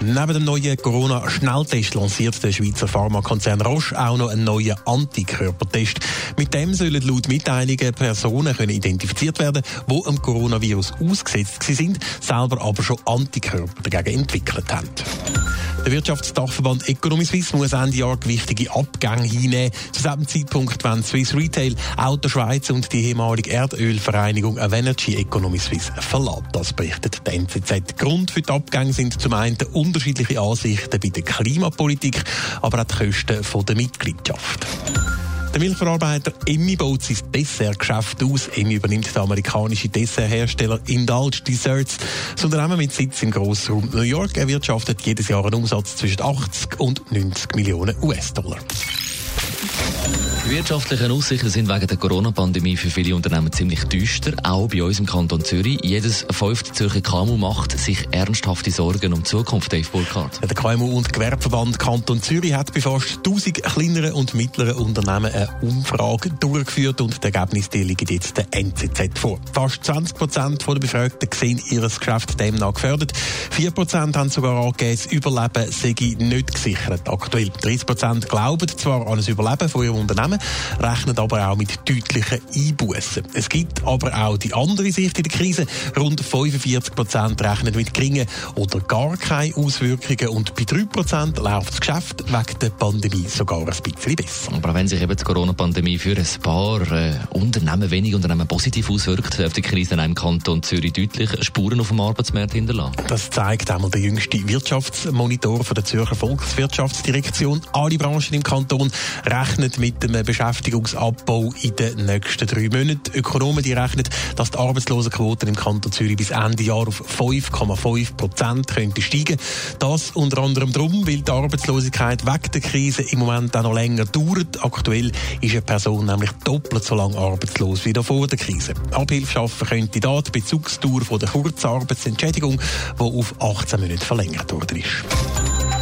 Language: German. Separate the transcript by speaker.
Speaker 1: Neben dem neuen Corona-Schnelltest lanciert der Schweizer Pharmakonzern Roche auch noch einen neuen Antikörpertest. Mit dem sollen laut Mitteilungen Personen können identifiziert werden, die am Coronavirus ausgesetzt sind, selber aber schon Antikörper dagegen entwickelt haben. Der Wirtschaftsdachverband Economy Suisse muss Ende Jahr gewichtige Abgänge hinnehmen. Zu diesem Zeitpunkt, wenn Swiss Retail, Auto Schweiz und die ehemalige Erdölvereinigung Avenergy Economy Suisse verlässt. Das berichtet die NZZ. Grund für die Abgänge sind zum einen unterschiedliche Ansichten bei der Klimapolitik, aber auch die Kosten der Mitgliedschaft. Der Milchverarbeiter Emmy baut sein Dessertgeschäft aus. Emmy übernimmt den amerikanischen Desserthersteller Indulge Desserts. Das Unternehmen mit Sitz im Grossraum New York erwirtschaftet jedes Jahr einen Umsatz zwischen 80 und 90 Millionen US-Dollar.
Speaker 2: Die wirtschaftlichen Aussichten sind wegen der Corona-Pandemie für viele Unternehmen ziemlich düster, auch bei uns im Kanton Zürich. Jedes fünfte Zürcher KMU macht sich ernsthafte Sorgen um die Zukunft, Dave Burkhardt.
Speaker 1: Der KMU- und Gewerbeverband Kanton Zürich hat bei fast 1000 kleineren und mittleren Unternehmen eine Umfrage durchgeführt und die Ergebnisse liegen jetzt der NZZ vor. Fast 20 Prozent der Befragten sehen ihr Geschäft demnach gefördert. 4 Prozent haben sogar angegeben, das Überleben sei nicht gesichert. Aktuell 30 Prozent glauben zwar an ein Überleben von ihrem Unternehmen, rechnen aber auch mit deutlichen Einbußen. Es gibt aber auch die andere Sicht in der Krise. Rund 45 Prozent rechnen mit geringen oder gar keine Auswirkungen und bei 3 Prozent läuft das Geschäft wegen der Pandemie sogar ein bisschen besser.
Speaker 2: Aber wenn sich eben die Corona-Pandemie für ein paar äh, Unternehmen, wenige Unternehmen positiv auswirkt, auf die Krise in einem Kanton Zürich deutlich Spuren auf dem Arbeitsmarkt hinterlassen.
Speaker 1: Das zeigt einmal der jüngste Wirtschaftsmonitor von der Zürcher Volkswirtschaftsdirektion. Alle Branchen im Kanton rechnen mit dem Beschäftigungsabbau in den nächsten drei Monaten. Ökonomen die rechnen, dass die Arbeitslosenquote im Kanton Zürich bis Ende Jahr auf 5,5 Prozent könnte steigen. Das unter anderem darum, weil die Arbeitslosigkeit wegen der Krise im Moment auch noch länger dauert. Aktuell ist eine Person nämlich doppelt so lange arbeitslos wie vor der Krise. Abhilfe schaffen könnte da die Bezugsdauer der Kurzarbeitsentschädigung, die auf 18 Monate verlängert worden ist.